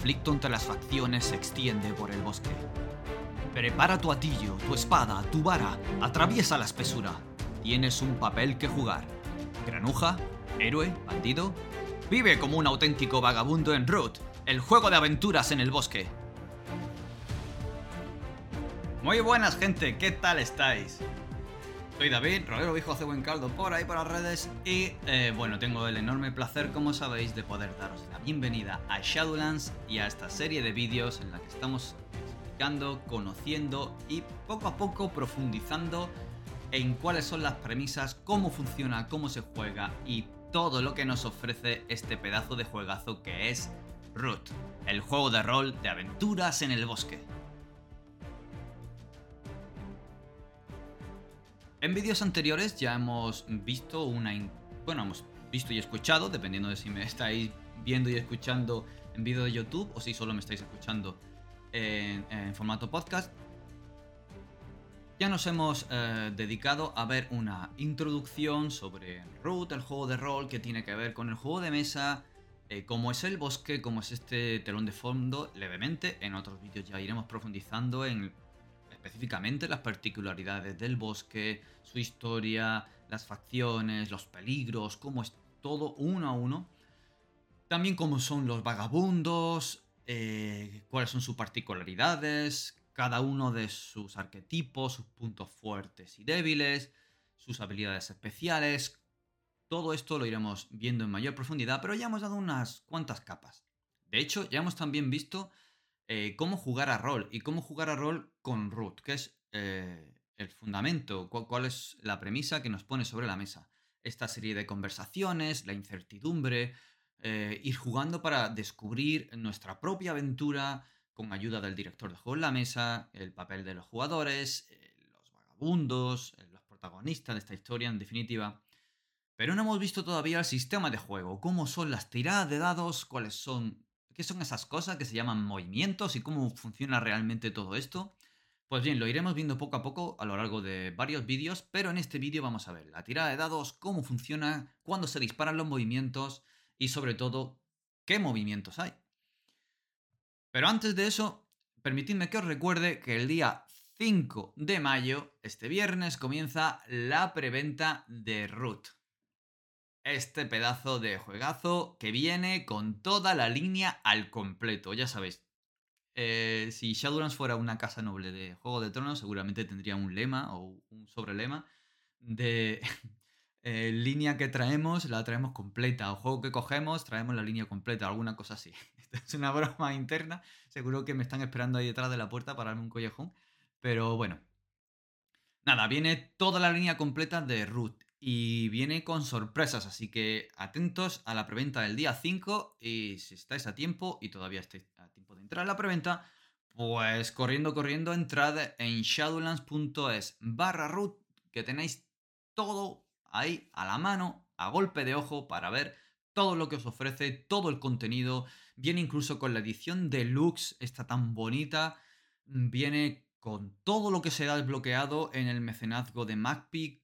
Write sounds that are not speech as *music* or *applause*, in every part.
conflicto entre las facciones se extiende por el bosque. Prepara tu atillo, tu espada, tu vara, atraviesa la espesura. Tienes un papel que jugar. Granuja, héroe, bandido. Vive como un auténtico vagabundo en Root, el juego de aventuras en el bosque. Muy buenas gente, ¿qué tal estáis? Soy David, rolero viejo hace buen caldo por ahí por las redes y eh, bueno, tengo el enorme placer, como sabéis, de poder daros la bienvenida a Shadowlands y a esta serie de vídeos en la que estamos explicando, conociendo y poco a poco profundizando en cuáles son las premisas, cómo funciona, cómo se juega y todo lo que nos ofrece este pedazo de juegazo que es Root, el juego de rol de aventuras en el bosque. En vídeos anteriores ya hemos visto una... Bueno, hemos visto y escuchado, dependiendo de si me *laughs* estáis viendo y escuchando en vídeo de YouTube o si solo me estáis escuchando en, formato podcast. Ya nos hemos eh, dedicado a ver una introducción sobre Root, el juego de rol que tiene que ver con el juego de mesa, eh, cómo es el bosque, cómo es este telón de fondo, levemente. En otros vídeos ya iremos profundizando en específicamente las particularidades del bosque, su historia, las facciones, los peligros, cómo es todo uno a uno. También cómo son los vagabundos, eh, cuáles son sus particularidades, cada uno de sus arquetipos, sus puntos fuertes y débiles, sus habilidades especiales. Todo esto lo iremos viendo en mayor profundidad, pero ya hemos dado unas cuantas capas. De hecho, ya hemos también visto eh, cómo jugar a rol y cómo jugar a rol con root, que es eh, el fundamento, cuál, es la premisa que nos pone sobre la mesa. Esta serie de conversaciones, la incertidumbre, eh, ir jugando para descubrir nuestra propia aventura con ayuda del director de juego en la mesa, el papel de los jugadores, los vagabundos, los protagonistas de esta historia en definitiva. Pero no hemos visto todavía el sistema de juego, cómo son las tiradas de dados, cuáles son ¿Qué son esas cosas que se llaman movimientos y cómo funciona realmente todo esto? Pues bien, lo iremos viendo poco a poco a lo largo de varios vídeos, pero en este vídeo vamos a ver la tirada de dados, cómo funciona, cuándo se disparan los movimientos y sobre todo, qué movimientos hay. Pero antes de eso, permitidme que os recuerde que el día 5 de mayo, este viernes, comienza la preventa de Root este pedazo de juegazo que viene con toda la línea al completo. Ya sabéis, eh, si Shadowlands fuera una casa noble de Juego de Tronos, seguramente tendría un lema o un sobrelema de *laughs* eh, línea que traemos, la traemos completa. O juego que cogemos, traemos la línea completa, alguna cosa así. *laughs* Esto es una broma interna. Seguro que me están esperando ahí detrás de la puerta para darme un collejón. Pero bueno. Nada, viene toda la línea completa de Root y viene con sorpresas, así que atentos a la preventa del día 5 y si estáis a tiempo y todavía estáis a tiempo de entrar a la preventa, pues corriendo, corriendo, entrad en shadowlands.es barra root que tenéis todo ahí a la mano, a golpe de ojo para ver todo lo que os ofrece, todo el contenido, viene incluso con la edición deluxe, esta tan bonita, viene con todo lo que se ha desbloqueado en el mecenazgo de MacPic,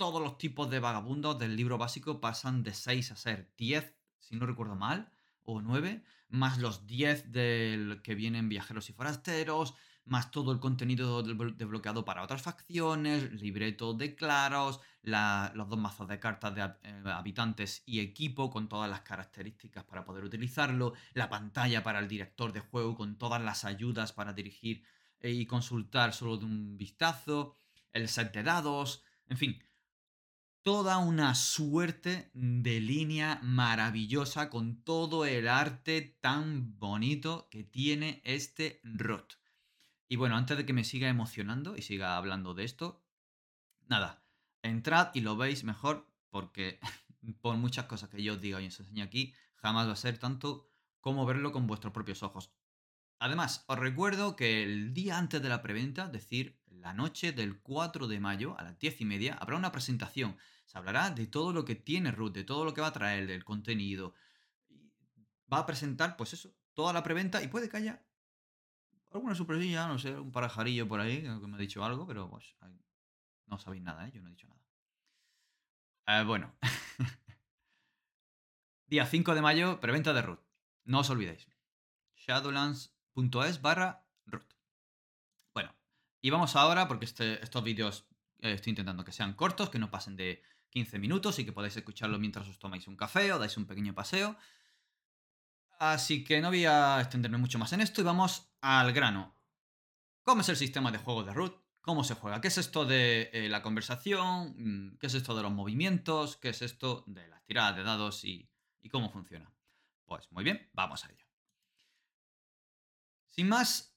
todos los tipos de vagabundos del libro básico pasan de 6 a ser 10, si no recuerdo mal, o 9, más los 10 del que vienen viajeros y forasteros, más todo el contenido desbloqueado para otras facciones, libreto de claros, los dos mazos de cartas de eh, habitantes y equipo con todas las características para poder utilizarlo, la pantalla para el director de juego con todas las ayudas para dirigir eh, y consultar solo de un vistazo, el set de dados, en fin, toda una suerte de línea maravillosa con todo el arte tan bonito que tiene este ROT. Y bueno, antes de que me siga emocionando y siga hablando de esto, nada, entrad y lo veis mejor porque *laughs* por muchas cosas que yo os diga y os enseñe aquí, jamás va a ser tanto como verlo con vuestros propios ojos. Además, os recuerdo que el día antes de la preventa, decir, la noche del 4 de mayo a las 10 y media, habrá una presentación. Se hablará de todo lo que tiene Root, de todo lo que va a traer, del contenido. Va a presentar, pues eso, toda la preventa y puede que haya alguna sorpresilla, no sé, un parajarillo por ahí que me ha dicho algo, pero pues no sabéis nada, ¿eh? yo no he dicho nada. Eh, bueno. *laughs* Día 5 de mayo, preventa de Root. No os olvidéis shadowlands.es barra y vamos ahora, porque este, estos vídeos eh, estoy intentando que sean cortos, que no pasen de 15 minutos y que podáis escucharlo mientras os tomáis un café o dais un pequeño paseo. Así que no voy a extenderme mucho más en esto y vamos al grano. ¿Cómo es el sistema de juego de root? ¿Cómo se juega? ¿Qué es esto de eh, la conversación? Mm, ¿Qué es esto de los movimientos? ¿Qué es esto de las tiradas de dados y, cómo funciona? Pues muy bien, vamos a ello. Sin más,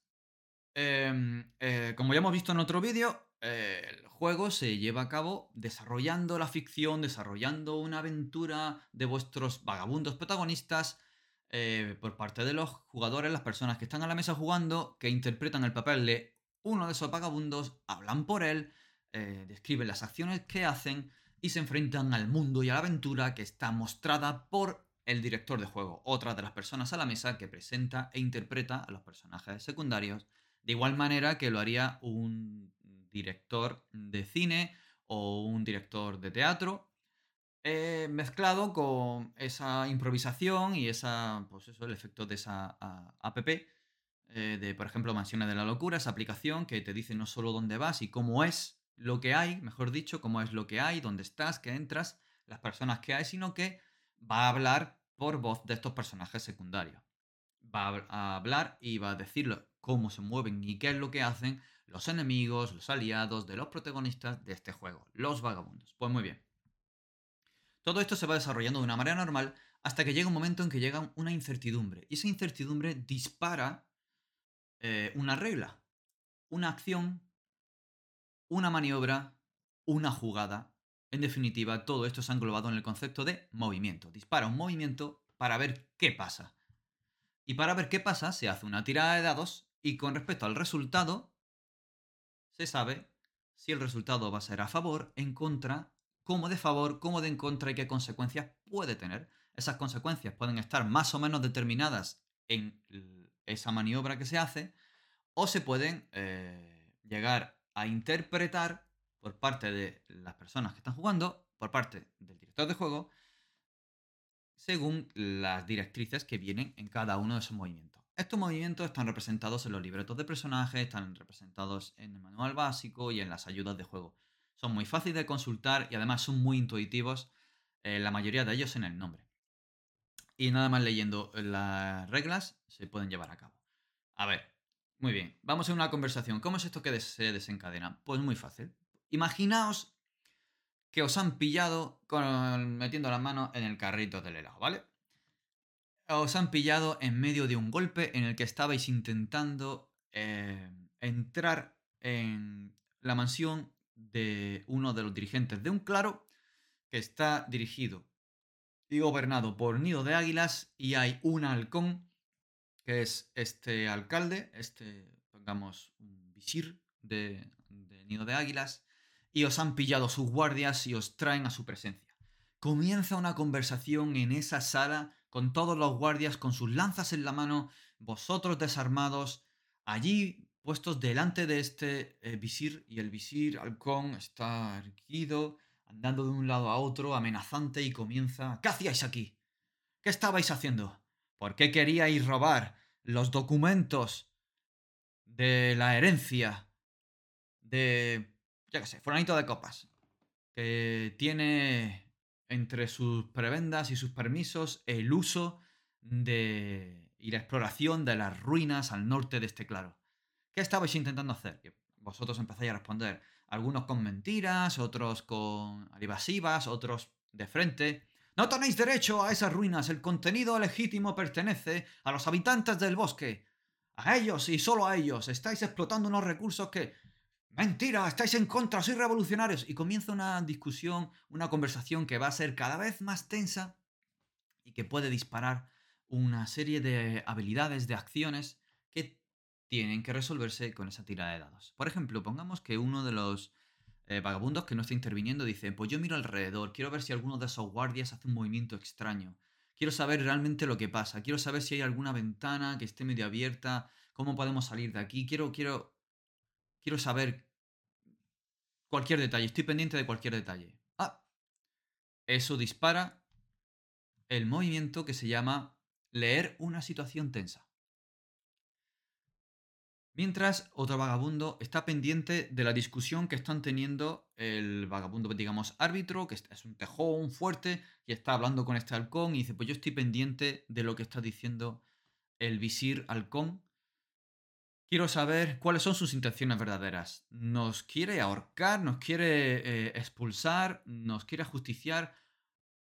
em, eh, como ya hemos visto en otro vídeo, eh, el juego se lleva a cabo desarrollando la ficción, desarrollando una aventura de vuestros vagabundos protagonistas por parte de los jugadores, las personas que están a la mesa jugando, que interpretan el papel de uno de esos vagabundos, hablan por él, eh, describen las acciones que hacen y se enfrentan al mundo y a la aventura que está mostrada por el director de juego, otra de las personas a la mesa que presenta e interpreta a los personajes secundarios, de igual manera que lo haría un director de cine o un director de teatro, eh, mezclado con esa improvisación y esa, pues eso, el efecto de esa app eh, de, por ejemplo, Mansiones de la Locura, esa aplicación que te dice no solo dónde vas y cómo es lo que hay, mejor dicho, cómo es lo que hay, dónde estás, que entras, las personas que hay, sino que va a hablar por voz de estos personajes secundarios. Va a hablar y va a decir cómo se mueven y qué es lo que hacen los enemigos, los aliados de los protagonistas de este juego, los vagabundos. Pues muy bien. Todo esto se va desarrollando de una manera normal hasta que llega un momento en que llega una incertidumbre. Y esa incertidumbre dispara eh, una regla, una acción, una maniobra, una jugada. En definitiva, todo esto se ha englobado en el concepto de movimiento. Dispara un movimiento para ver qué pasa. Y para ver qué pasa se hace una tirada de dados y con respecto al resultado se sabe si el resultado va a ser a favor, en contra, cómo de favor, cómo de en contra y qué consecuencias puede tener. Esas consecuencias pueden estar más o menos determinadas en esa maniobra que se hace, o se pueden eh, llegar a interpretar por parte de las personas que están jugando, por parte del director de juego, según las directrices que vienen en cada uno de esos movimientos. Estos movimientos están representados en los libretos de personajes, están representados en el manual básico y en las ayudas de juego. Son muy fáciles de consultar y además son muy intuitivos, eh, la mayoría de ellos en el nombre y nada más leyendo las reglas se pueden llevar a cabo. A ver, muy bien, vamos a una conversación. ¿Cómo es esto que se desencadena? Pues muy fácil. Imaginaos que os han pillado con, metiendo las manos en el carrito del helado, ¿vale? Os han pillado en medio de un golpe en el que estabais intentando eh, entrar en la mansión de uno de los dirigentes de un claro que está dirigido y gobernado por Nido de Águilas y hay un halcón que es este alcalde, este, pongamos, un visir de, de Nido de Águilas, y os han pillado sus guardias y os traen a su presencia. Comienza una conversación en esa sala con todos los guardias con sus lanzas en la mano, vosotros desarmados, allí puestos delante de este eh, visir y el visir halcón está erguido, andando de un lado a otro, amenazante, y comienza... ¿Qué hacíais aquí? ¿Qué estabais haciendo? ¿Por qué queríais robar los documentos de la herencia de... ya qué sé, fulanito de copas? Que tiene entre sus prebendas y sus permisos el uso de... y la exploración de las ruinas al norte de este claro. ¿Qué estabais intentando hacer? vosotros empezáis a responder algunos con mentiras, otros con evasivas, otros de frente. No tenéis derecho a esas ruinas, el contenido legítimo pertenece a los habitantes del bosque. A ellos y solo a ellos. Estáis explotando unos recursos que... Mentira, estáis en contra, sois revolucionarios. Y comienza una discusión, una conversación que va a ser cada vez más tensa y que puede disparar una serie de habilidades, de acciones que tienen que resolverse con esa tirada de dados. Por ejemplo, pongamos que uno de los eh, vagabundos que no está interviniendo dice, pues yo miro alrededor, quiero ver si alguno de esos guardias hace un movimiento extraño. Quiero saber realmente lo que pasa, quiero saber si hay alguna ventana que esté medio abierta, cómo podemos salir de aquí, quiero, quiero, quiero saber cualquier detalle, estoy pendiente de cualquier detalle. Ah, eso dispara el movimiento que se llama leer una situación tensa. Mientras otro vagabundo está pendiente de la discusión que están teniendo el vagabundo, digamos, árbitro, que es un tejón fuerte, y está hablando con este halcón y dice, pues yo estoy pendiente de lo que está diciendo el visir halcón. Quiero saber cuáles son sus intenciones verdaderas. ¿Nos quiere ahorcar? ¿Nos quiere eh, expulsar? ¿Nos quiere justiciar?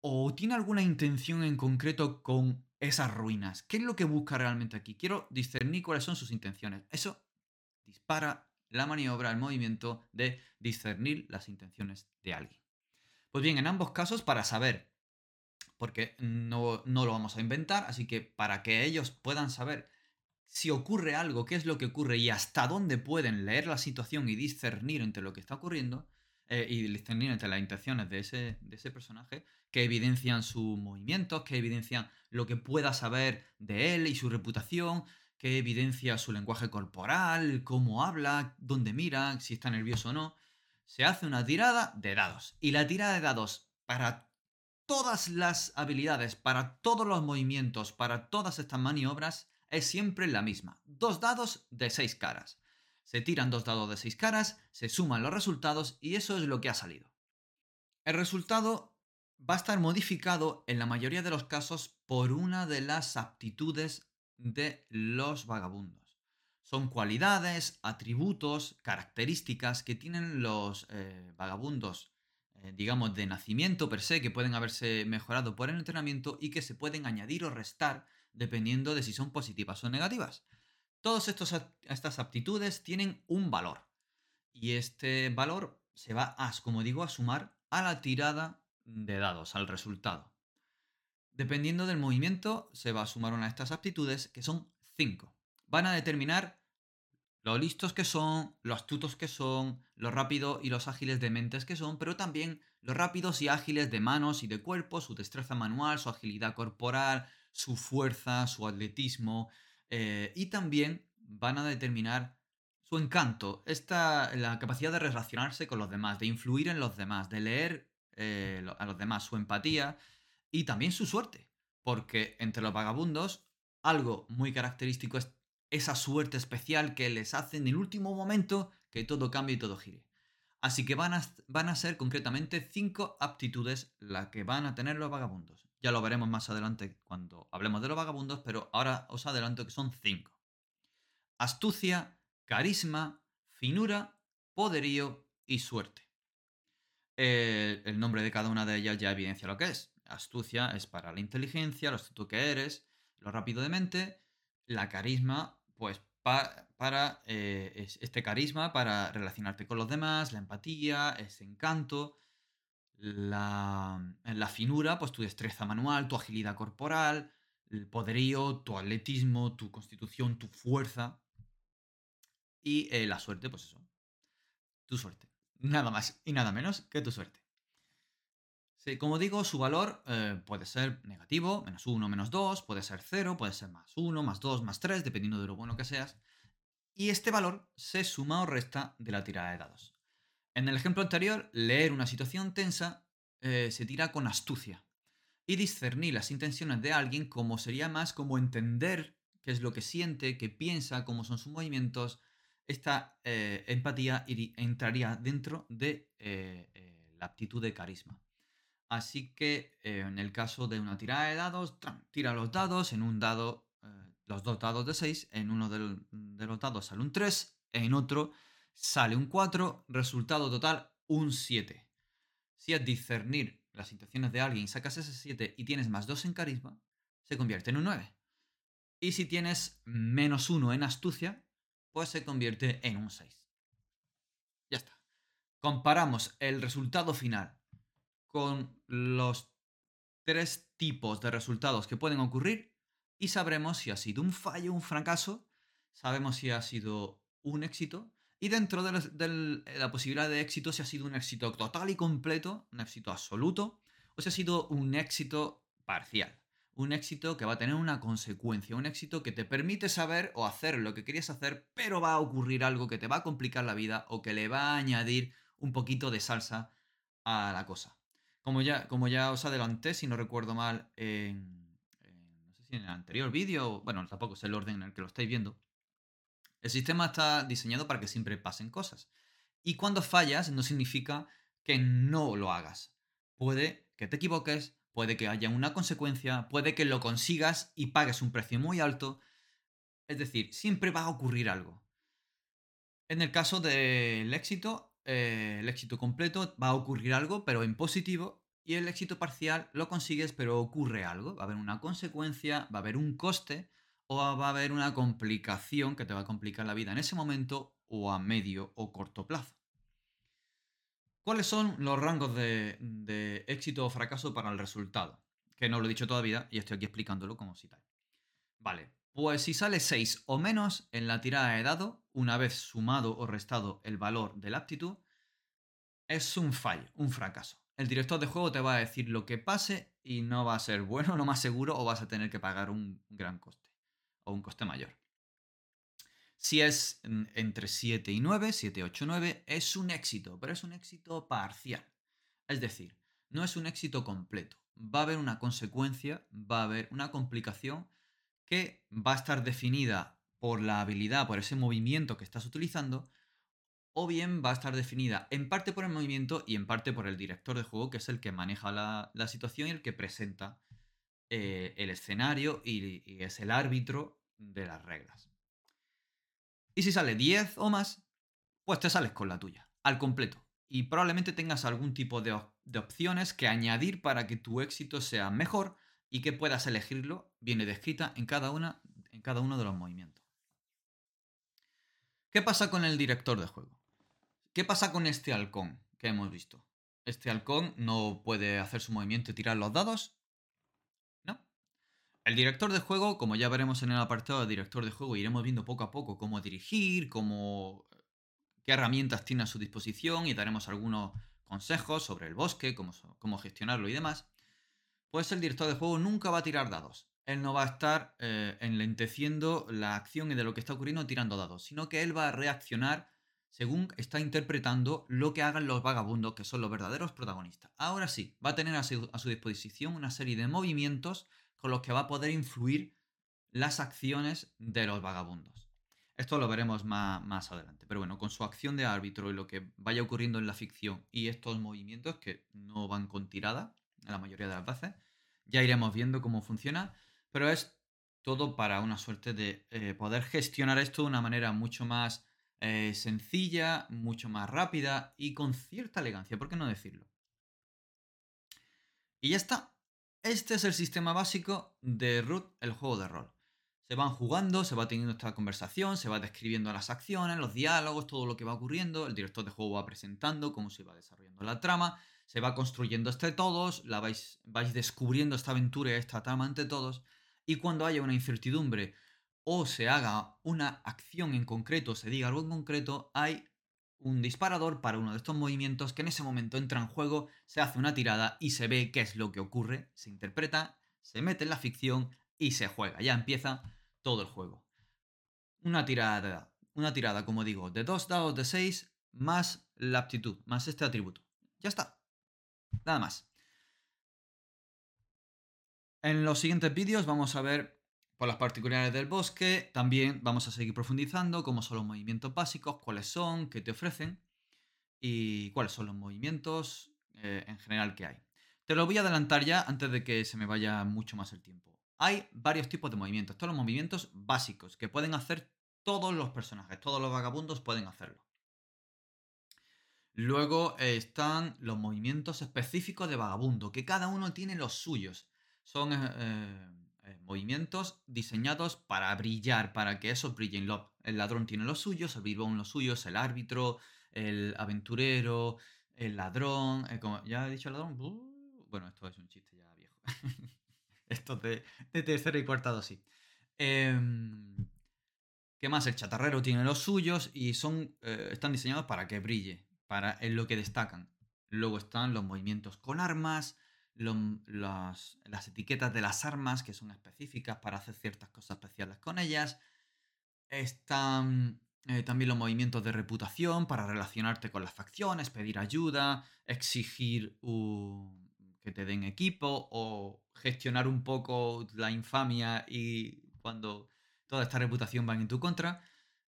¿O tiene alguna intención en concreto con esas ruinas? ¿Qué es lo que busca realmente aquí? Quiero discernir cuáles son sus intenciones. Eso dispara la maniobra, el movimiento de discernir las intenciones de alguien. Pues bien, en ambos casos, para saber, porque no, no lo vamos a inventar, así que para que ellos puedan saber si ocurre algo, qué es lo que ocurre y hasta dónde pueden leer la situación y discernir entre lo que está ocurriendo, eh, y discernir entre las intenciones de ese, de ese personaje, que evidencian sus movimientos, que evidencian lo que pueda saber de él y su reputación, que evidencia su lenguaje corporal, cómo habla, dónde mira, si está nervioso o no. Se hace una tirada de dados. Y la tirada de dados para todas las habilidades, para todos los movimientos, para todas estas maniobras, es siempre la misma. Dos dados de seis caras. Se tiran dos dados de seis caras, se suman los resultados y eso es lo que ha salido. El resultado va a estar modificado en la mayoría de los casos por una de las aptitudes de los vagabundos. Son cualidades, atributos, características que tienen los eh, vagabundos, eh, digamos, de nacimiento per se, que pueden haberse mejorado por el entrenamiento y que se pueden añadir o restar dependiendo de si son positivas o negativas. Todas estas aptitudes tienen un valor. Y este valor se va a, como digo, a sumar a la tirada de dados, al resultado. Dependiendo del movimiento, se va a sumar una de estas aptitudes, que son 5. Van a determinar lo listos que son, lo astutos que son, lo rápido y los ágiles de mentes que son, pero también los rápidos y ágiles de manos y de cuerpo, su destreza manual, su agilidad corporal, su fuerza, su atletismo, eh, y también van a determinar su encanto, esta, la capacidad de relacionarse con los demás, de influir en los demás, de leer eh, a los demás, su empatía y también su suerte. Porque entre los vagabundos, algo muy característico es esa suerte especial que les hace en el último momento que todo cambie y todo gire. Así que van a, van a ser concretamente cinco aptitudes las que van a tener los vagabundos. Ya lo veremos más adelante cuando hablemos de los vagabundos, pero ahora os adelanto que son cinco. Astucia, carisma, finura, poderío y suerte. el nombre de cada una de ellas ya evidencia lo que es. Astucia es para la inteligencia, lo astuto que eres, lo rápido de mente. La carisma, pues para eh, este carisma para relacionarte con los demás, la empatía, ese encanto la, finura, pues tu destreza manual, tu agilidad corporal, el poderío, tu atletismo, tu constitución, tu fuerza. Y eh, la suerte, pues eso. Tu suerte. Nada más y nada menos que tu suerte. Sí, como digo, su valor eh, puede ser negativo, menos 1, menos 2, puede ser 0, puede ser más 1, más 2, más 3, dependiendo de lo bueno que seas. Y este valor se suma o resta de la tirada de dados. En el ejemplo anterior, leer una situación tensa eh, se tira con astucia. Y discernir las intenciones de alguien como sería más como entender qué es lo que siente, qué piensa, cómo son sus movimientos. Esta eh, empatía entraría dentro de eh, la aptitud de carisma. Así que en el caso de una tirada de dados, tira los dados, en un dado, los dos dados de 6, en uno de los dados sale un 3, en otro sale un 4, resultado total un 7. Si a discernir las intenciones de alguien sacas ese 7 y tienes más 2 en carisma, se convierte en un 9. Y si tienes menos 1 en astucia, pues se convierte en un 6. Ya está. Comparamos el resultado final con los tres tipos de resultados que pueden ocurrir y sabremos si ha sido un fallo, un fracaso, sabemos si ha sido un éxito y dentro de la, posibilidad de éxito, si ha sido un éxito total y completo, un éxito absoluto, o si ha sido un éxito parcial. Un éxito que va a tener una consecuencia, un éxito que te permite saber o hacer lo que querías hacer, pero va a ocurrir algo que te va a complicar la vida o que le va a añadir un poquito de salsa a la cosa. Como ya, como ya os adelanté, si no recuerdo mal, en, no sé si en el anterior vídeo, bueno, tampoco es el orden en el que lo estáis viendo, El sistema está diseñado para que siempre pasen cosas. Y cuando fallas no significa que no lo hagas. Puede que te equivoques, puede que haya una consecuencia, puede que lo consigas y pagues un precio muy alto. Es decir, siempre va a ocurrir algo. En el caso del éxito, eh, el éxito completo va a ocurrir algo, pero en positivo, y el éxito parcial lo consigues, pero ocurre algo. Va a haber una consecuencia, va a haber un coste o va a haber una complicación que te va a complicar la vida en ese momento o a medio o corto plazo. ¿Cuáles son los rangos de, éxito o fracaso para el resultado? Que no lo he dicho todavía y estoy aquí explicándolo como si tal. Vale, pues si sale 6 o menos en la tirada de dado, una vez sumado o restado el valor de la aptitud, es un fallo, un fracaso. El director de juego te va a decir lo que pase y no va a ser bueno, *laughs* lo más seguro, o vas a tener que pagar un gran coste o un coste mayor. Si es entre 7 y 9, 7, 8, 9, es un éxito, pero es un éxito parcial. Es decir, no es un éxito completo. Va a haber una consecuencia, va a haber una complicación que va a estar definida por la habilidad, por ese movimiento que estás utilizando, o bien va a estar definida en parte por el movimiento y en parte por el director de juego, que es el que maneja la, situación y el que presenta eh, el escenario y, es el árbitro de las reglas. Y si sale 10 o más, pues te sales con la tuya, al completo. Y probablemente tengas algún tipo de, de opciones que añadir para que tu éxito sea mejor y que puedas elegirlo, viene descrita en cada, una, en cada uno de los movimientos. ¿Qué pasa con el director de juego? ¿Qué pasa con este halcón que hemos visto? Este halcón no puede hacer su movimiento y tirar los dados. El director de juego, como ya veremos en el apartado de director de juego, iremos viendo poco a poco cómo dirigir, cómo, qué herramientas tiene a su disposición y daremos algunos consejos sobre el bosque, cómo, cómo gestionarlo y demás pues el director de juego nunca va a tirar dados. Él no va a estar eh, enlenteciendo la acción y de lo que está ocurriendo tirando dados, sino que él va a reaccionar según está interpretando lo que hagan los vagabundos, que son los verdaderos protagonistas. Ahora sí, va a tener a su, disposición una serie de movimientos con los que va a poder influir las acciones de los vagabundos. Esto lo veremos más, más, adelante. Pero bueno, con su acción de árbitro y lo que vaya ocurriendo en la ficción y estos movimientos que no van con tirada, la mayoría de las veces. Ya iremos viendo cómo funciona, pero es todo para una suerte de eh, poder gestionar esto de una manera mucho más eh, sencilla, mucho más rápida y con cierta elegancia, ¿por qué no decirlo? Y ya está. Este es el sistema básico de Root, el juego de rol. Se van jugando, se va teniendo esta conversación, se va describiendo las acciones, los diálogos, todo lo que va ocurriendo, el director de juego va presentando cómo se va desarrollando la trama, se va construyendo entre todos, la vais, vais descubriendo esta aventura y esta trama entre todos, y cuando haya una incertidumbre o se haga una acción en concreto, se diga algo en concreto, hay un disparador para uno de estos movimientos que en ese momento entra en juego, se hace una tirada y se ve qué es lo que ocurre, se interpreta, se mete en la ficción y se juega. Ya empieza todo el juego. Una tirada, una tirada, como digo, de dos dados de 6 más la aptitud, más este atributo. Ya está. Nada más. En los siguientes vídeos vamos a ver por las particularidades del bosque, también vamos a seguir profundizando cómo son los movimientos básicos, cuáles son, qué te ofrecen y cuáles son los movimientos eh, en general que hay. Te lo voy a adelantar ya antes de que se me vaya mucho más el tiempo. Hay varios tipos de movimientos, todos los movimientos básicos que pueden hacer todos los personajes, todos los vagabundos pueden hacerlo. Luego están los movimientos específicos de vagabundo, que cada uno tiene los suyos. Son eh, eh, movimientos diseñados para brillar, para que esos brillen. El ladrón tiene los suyos, el bribón los suyos, el árbitro, el aventurero, el ladrón. Eh, ¿Ya he dicho el ladrón? bueno, esto es un chiste ya viejo. *laughs* esto de, de tercera y cuarta dosis. Em, ¿Qué más? El chatarrero tiene los suyos y son, están diseñados para que brille para, en lo que destacan. Luego están los movimientos con armas, las etiquetas de las armas que son específicas para hacer ciertas cosas especiales con ellas. Están eh, también los movimientos de reputación para relacionarte con las facciones, pedir ayuda, exigir que te den equipo o gestionar un poco la infamia y cuando toda esta reputación va en tu contra.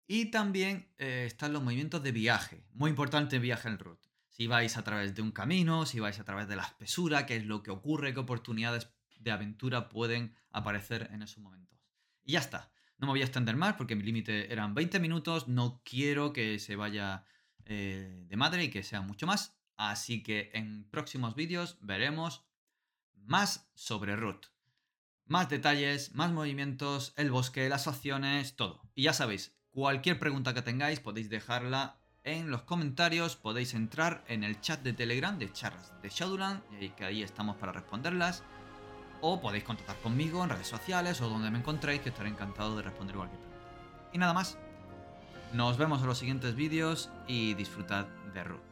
Y también eh, están los movimientos de viaje. Muy importante viaje en root. Si vais a través de un camino, si vais a través de la espesura, qué es lo que ocurre, qué oportunidades de aventura pueden aparecer en esos momentos. Y ya está. No me voy a extender más porque mi límite eran 20 minutos. No quiero que se vaya eh, de madre y que sea mucho más. Así que en próximos vídeos veremos más sobre Root. Más detalles, más movimientos, el bosque, las acciones, todo. Y ya sabéis, cualquier pregunta que tengáis podéis dejarla en los comentarios, podéis entrar en el chat de Telegram de charlas de Shadowland, y que ahí estamos para responderlas. O podéis contactar conmigo en redes sociales o donde me encontréis, que estaré encantado de responder cualquier pregunta. Y nada más. Nos vemos en los siguientes vídeos y disfrutad de Root.